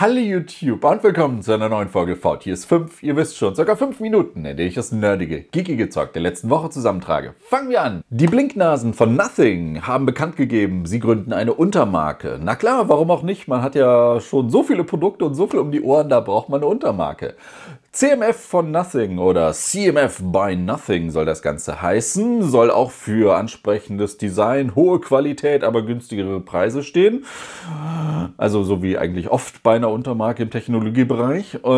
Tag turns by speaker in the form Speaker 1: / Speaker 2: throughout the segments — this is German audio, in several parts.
Speaker 1: Hallo YouTube und willkommen zu einer neuen Folge VTS 5. Ihr wisst schon, ca. 5 Minuten, in denen ich das nerdige, geekige Zeug der letzten Woche zusammentrage. Fangen wir an! Die Blinknasen von Nothing haben bekannt gegeben, sie gründen eine Untermarke. Na klar, warum auch nicht? Man hat ja schon so viele Produkte und so viel um die Ohren, da braucht man eine Untermarke. CMF von Nothing oder CMF by Nothing soll das Ganze heißen, soll auch für ansprechendes Design, hohe Qualität, aber günstigere Preise stehen. Also so wie eigentlich oft bei einer Untermarke im Technologiebereich. Äh,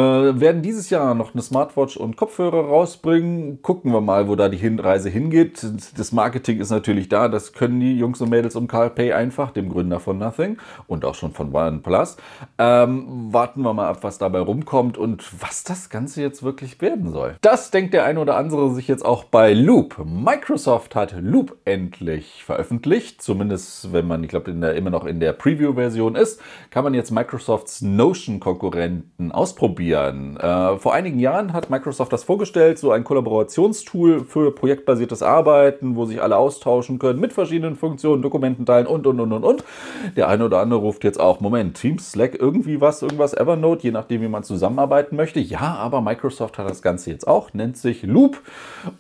Speaker 1: werden dieses Jahr noch eine Smartwatch und Kopfhörer rausbringen. Gucken wir mal, wo da die Hinreise hingeht. Das Marketing ist natürlich da, das können die Jungs und Mädels um Carl Pay einfach, dem Gründer von Nothing und auch schon von OnePlus. Ähm, warten wir mal ab, was dabei rumkommt und was das Ganze Ganze jetzt wirklich werden soll. Das denkt der eine oder andere sich jetzt auch bei Loop. Microsoft hat Loop endlich veröffentlicht. Zumindest, wenn man, ich glaube, immer noch in der Preview-Version ist, kann man jetzt Microsofts Notion-Konkurrenten ausprobieren. Äh, vor einigen Jahren hat Microsoft das vorgestellt, so ein Kollaborationstool für projektbasiertes Arbeiten, wo sich alle austauschen können mit verschiedenen Funktionen, Dokumenten teilen und, und, und, und, und. Der eine oder andere ruft jetzt auch, Moment, Teams, Slack, irgendwie was, irgendwas, Evernote, je nachdem, wie man zusammenarbeiten möchte. Ja, aber aber Microsoft hat das Ganze jetzt auch, nennt sich Loop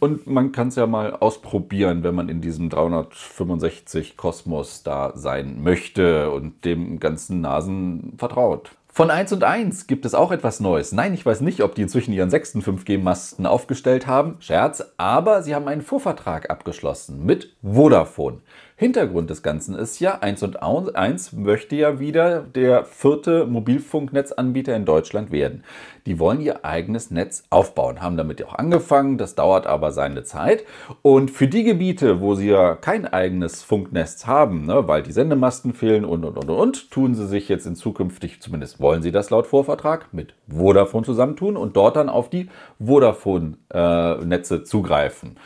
Speaker 1: und man kann es ja mal ausprobieren, wenn man in diesem 365 Kosmos da sein möchte und dem ganzen Nasen vertraut. Von 1 und 1 gibt es auch etwas Neues. Nein, ich weiß nicht, ob die inzwischen ihren sechsten 5G-Masten aufgestellt haben. Scherz, aber sie haben einen Vorvertrag abgeschlossen mit Vodafone. Hintergrund des Ganzen ist ja, 1 und 1 möchte ja wieder der vierte Mobilfunknetzanbieter in Deutschland werden. Die wollen ihr eigenes Netz aufbauen, haben damit ja auch angefangen, das dauert aber seine Zeit. Und für die Gebiete, wo sie ja kein eigenes Funknetz haben, ne, weil die Sendemasten fehlen und und und und, tun sie sich jetzt in zukünftig, zumindest wollen sie das laut Vorvertrag, mit Vodafone zusammentun und dort dann auf die Vodafone-Netze äh, zugreifen.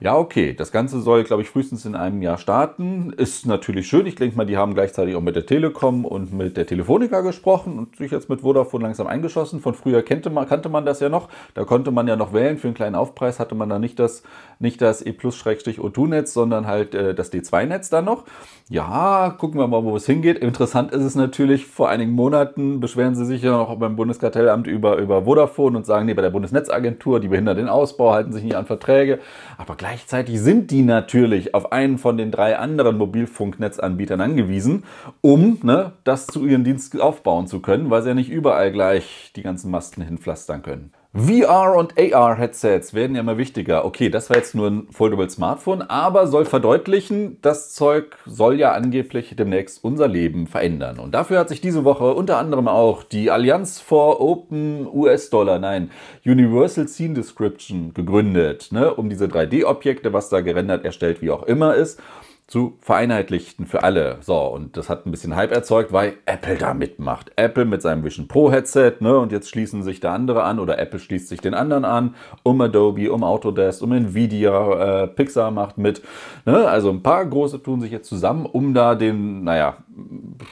Speaker 1: Ja, okay, das Ganze soll, glaube ich, frühestens in einem Jahr starten ist natürlich schön. Ich denke mal, die haben gleichzeitig auch mit der Telekom und mit der Telefonica gesprochen und sich jetzt mit Vodafone langsam eingeschossen. Von früher kannte man, kannte man das ja noch. Da konnte man ja noch wählen. Für einen kleinen Aufpreis hatte man da nicht das, nicht das E Plus-O2-Netz, sondern halt äh, das D2-Netz dann noch. Ja, gucken wir mal, wo es hingeht. Interessant ist es natürlich, vor einigen Monaten beschweren sie sich ja noch beim Bundeskartellamt über, über Vodafone und sagen, nee, bei der Bundesnetzagentur, die behindern den Ausbau, halten sich nicht an Verträge. Aber gleichzeitig sind die natürlich auf einen von den drei anderen Mobilfunknetzanbietern angewiesen, um ne, das zu ihren Dienst aufbauen zu können, weil sie ja nicht überall gleich die ganzen Masten hinpflastern können. VR und AR-Headsets werden ja immer wichtiger. Okay, das war jetzt nur ein Foldable Smartphone, aber soll verdeutlichen, das Zeug soll ja angeblich demnächst unser Leben verändern. Und dafür hat sich diese Woche unter anderem auch die Allianz for Open US-Dollar, nein, Universal Scene Description gegründet, ne, um diese 3D-Objekte, was da gerendert, erstellt, wie auch immer ist, zu vereinheitlichten für alle. So, und das hat ein bisschen Hype erzeugt, weil Apple da mitmacht. Apple mit seinem Vision Pro Headset, ne, und jetzt schließen sich da andere an oder Apple schließt sich den anderen an, um Adobe, um Autodesk, um Nvidia, äh, Pixar macht mit. Ne, also ein paar große tun sich jetzt zusammen, um da den, naja,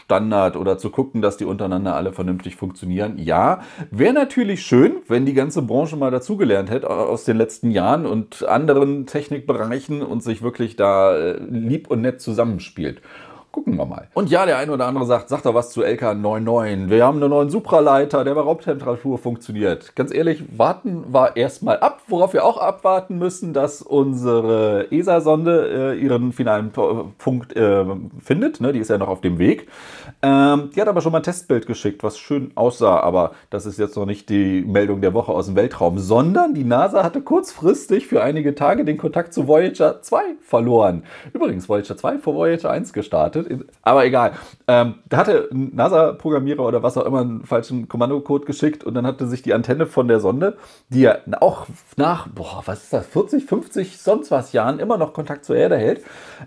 Speaker 1: Standard oder zu gucken, dass die untereinander alle vernünftig funktionieren. Ja, wäre natürlich schön, wenn die ganze Branche mal dazugelernt hätte aus den letzten Jahren und anderen Technikbereichen und sich wirklich da äh, lieb und nett zusammenspielt. Gucken wir mal. Und ja, der eine oder andere sagt, sagt da was zu LK99. Wir haben einen neuen Supraleiter, der bei Raumtemperatur funktioniert. Ganz ehrlich, warten wir erstmal ab, worauf wir auch abwarten müssen, dass unsere ESA-Sonde äh, ihren finalen Punkt äh, findet. Ne? Die ist ja noch auf dem Weg. Ähm, die hat aber schon mal ein Testbild geschickt, was schön aussah, aber das ist jetzt noch nicht die Meldung der Woche aus dem Weltraum, sondern die NASA hatte kurzfristig für einige Tage den Kontakt zu Voyager 2 verloren. Übrigens, Voyager 2 vor Voyager 1 gestartet getötet. Aber egal. Ähm, da hatte ein NASA-Programmierer oder was auch immer einen falschen Kommandocode geschickt und dann hatte sich die Antenne von der Sonde, die ja auch nach, boah, was ist das, 40, 50, sonst was Jahren immer noch Kontakt zur Erde hält,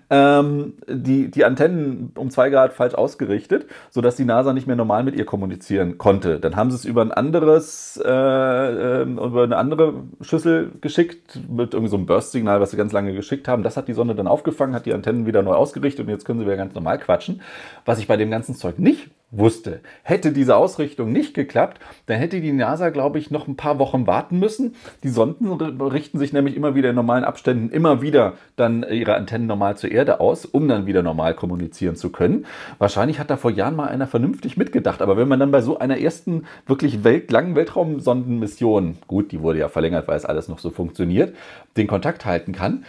Speaker 1: ähm, die, die Antennen um zwei Grad falsch ausgerichtet, sodass die NASA nicht mehr normal mit ihr kommunizieren konnte. Dann haben sie es über ein anderes, äh, äh, über eine andere Schüssel geschickt, mit irgendwie so Burst-Signal, was sie ganz lange geschickt haben. Das hat die Sonde dann aufgefangen, hat die Antennen wieder neu ausgerichtet und jetzt können sie wieder ganz normal normal quatschen. Was ich bei dem ganzen Zeug nicht wusste. Hätte diese Ausrichtung nicht geklappt, dann hätte die NASA, glaube ich, noch ein paar Wochen warten müssen. Die Sonden richten sich nämlich immer wieder in normalen Abständen immer wieder dann ihre Antennen normal zur Erde aus, um dann wieder normal kommunizieren zu können. Wahrscheinlich hat da vor Jahren mal einer vernünftig mitgedacht. Aber wenn man dann bei so einer ersten wirklich weltlangen Weltraumsondenmission, gut, die wurde ja verlängert, weil es alles noch so funktioniert, den Kontakt halten kann,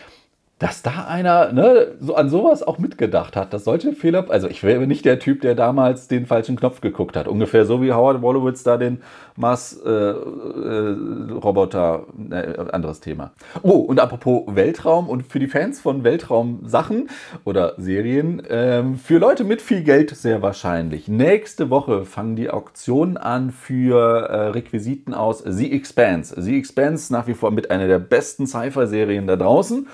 Speaker 1: dass da einer ne, so an sowas auch mitgedacht hat, dass solche Fehler, also ich wäre nicht der Typ, der damals den falschen Knopf geguckt hat, ungefähr so wie Howard Wolowitz da den Mars-Roboter, äh, äh, anderes Thema. Oh, und apropos Weltraum und für die Fans von Weltraumsachen oder Serien, ähm, für Leute mit viel Geld sehr wahrscheinlich. Nächste Woche fangen die Auktionen an für äh, Requisiten aus The Expanse. The Expanse nach wie vor mit einer der besten Sci-Fi-Serien da draußen.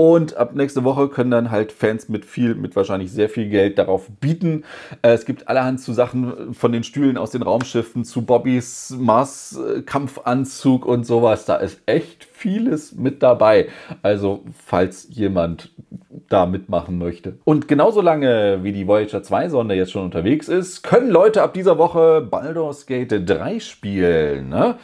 Speaker 1: Und ab nächste Woche können dann halt Fans mit viel, mit wahrscheinlich sehr viel Geld darauf bieten. Äh, es gibt allerhand zu Sachen von den Stühlen aus den Raumschiffen zu Bobbys Mars-Kampfanzug und sowas. Da ist echt vieles mit dabei. Also, falls jemand da mitmachen möchte. Und genauso lange wie die Voyager 2 Sonde jetzt schon unterwegs ist, können Leute ab dieser Woche Baldur's Gate 3 spielen. Ne?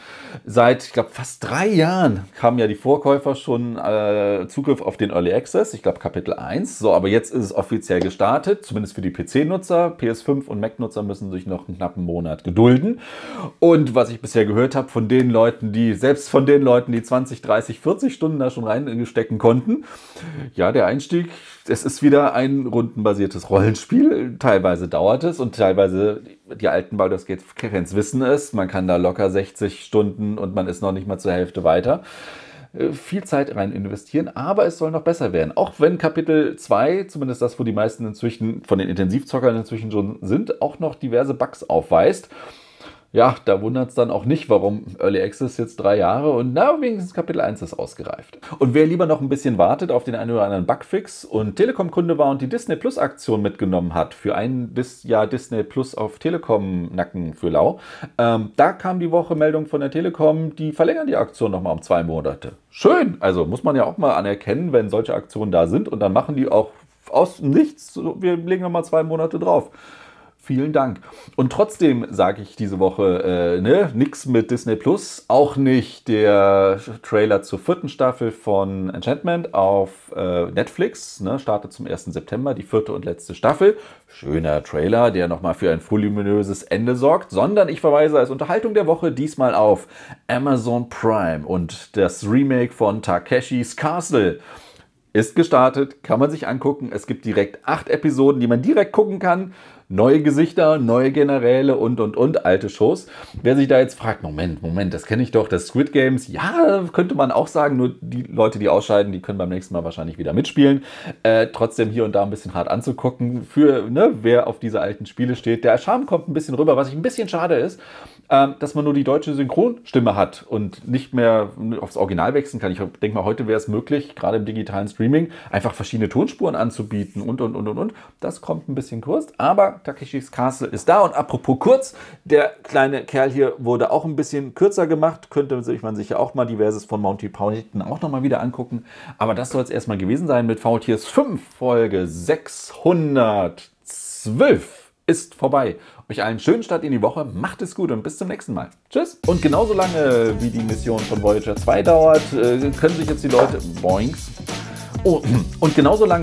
Speaker 1: Seit, ich glaube, fast drei Jahren haben ja die Vorkäufer schon äh, Zugriff auf den Early Access. Ich glaube, Kapitel 1. So, aber jetzt ist es offiziell gestartet, zumindest für die PC-Nutzer. PS5 und Mac-Nutzer müssen sich noch einen knappen Monat gedulden. Und was ich bisher gehört habe von den Leuten, die, selbst von den Leuten, die 20, 30, 40 Stunden da schon reinstecken konnten, ja, der Einstieg es ist wieder ein rundenbasiertes Rollenspiel. Teilweise dauert es und teilweise, die alten Baldur's Gate Fans wissen es, man kann da locker 60 Stunden und man ist noch nicht mal zur Hälfte weiter äh, viel Zeit rein investieren, aber es soll noch besser werden. Auch wenn Kapitel 2, zumindest das, wo die meisten inzwischen von den Intensivzockern inzwischen schon sind, auch noch diverse Bugs aufweist ja, da wundert es dann auch nicht, warum Early Access jetzt drei Jahre und na, wenigstens Kapitel 1 ist ausgereift. Und wer lieber noch ein bisschen wartet auf den einen oder anderen Bugfix und Telekom-Kunde war und die Disney Plus Aktion mitgenommen hat für ein Dis Jahr Disney Plus auf Telekom-Nacken für lau, ähm, da kam die Woche Meldung von der Telekom, die verlängern die Aktion nochmal um zwei Monate. Schön, also muss man ja auch mal anerkennen, wenn solche Aktionen da sind und dann machen die auch aus nichts, wir legen nochmal zwei Monate drauf. Vielen Dank. Und trotzdem sage ich diese Woche äh, ne, nichts mit Disney Plus, auch nicht der Trailer zur vierten Staffel von Enchantment auf äh, Netflix. Ne, startet zum 1. September die vierte und letzte Staffel. Schöner Trailer, der nochmal für ein voluminöses Ende sorgt, sondern ich verweise als Unterhaltung der Woche diesmal auf Amazon Prime und das Remake von Takeshis Castle ist gestartet, kann man sich angucken. Es gibt direkt acht Episoden, die man direkt gucken kann neue Gesichter, neue Generäle und, und, und, alte Shows. Wer sich da jetzt fragt, Moment, Moment, das kenne ich doch, das Squid Games, ja, könnte man auch sagen, nur die Leute, die ausscheiden, die können beim nächsten Mal wahrscheinlich wieder mitspielen. Äh, trotzdem hier und da ein bisschen hart anzugucken, für ne, wer auf diese alten Spiele steht. Der Charme kommt ein bisschen rüber, was ich ein bisschen schade ist, dass man nur die deutsche Synchronstimme hat und nicht mehr aufs Original wechseln kann. Ich denke mal, heute wäre es möglich, gerade im digitalen Streaming, einfach verschiedene Tonspuren anzubieten und, und, und, und, und. Das kommt ein bisschen kurz, aber Takeshis Castle ist da. Und apropos kurz, der kleine Kerl hier wurde auch ein bisschen kürzer gemacht. Könnte man sich ja auch mal diverses von Monty Python auch nochmal wieder angucken. Aber das soll es erstmal gewesen sein mit VTS 5, Folge 612 ist vorbei. Euch allen schönen Start in die Woche, macht es gut und bis zum nächsten Mal. Tschüss. Und genauso lange wie die Mission von Voyager 2 dauert, äh, können sich jetzt die Leute... Boinks. Oh, und genauso lange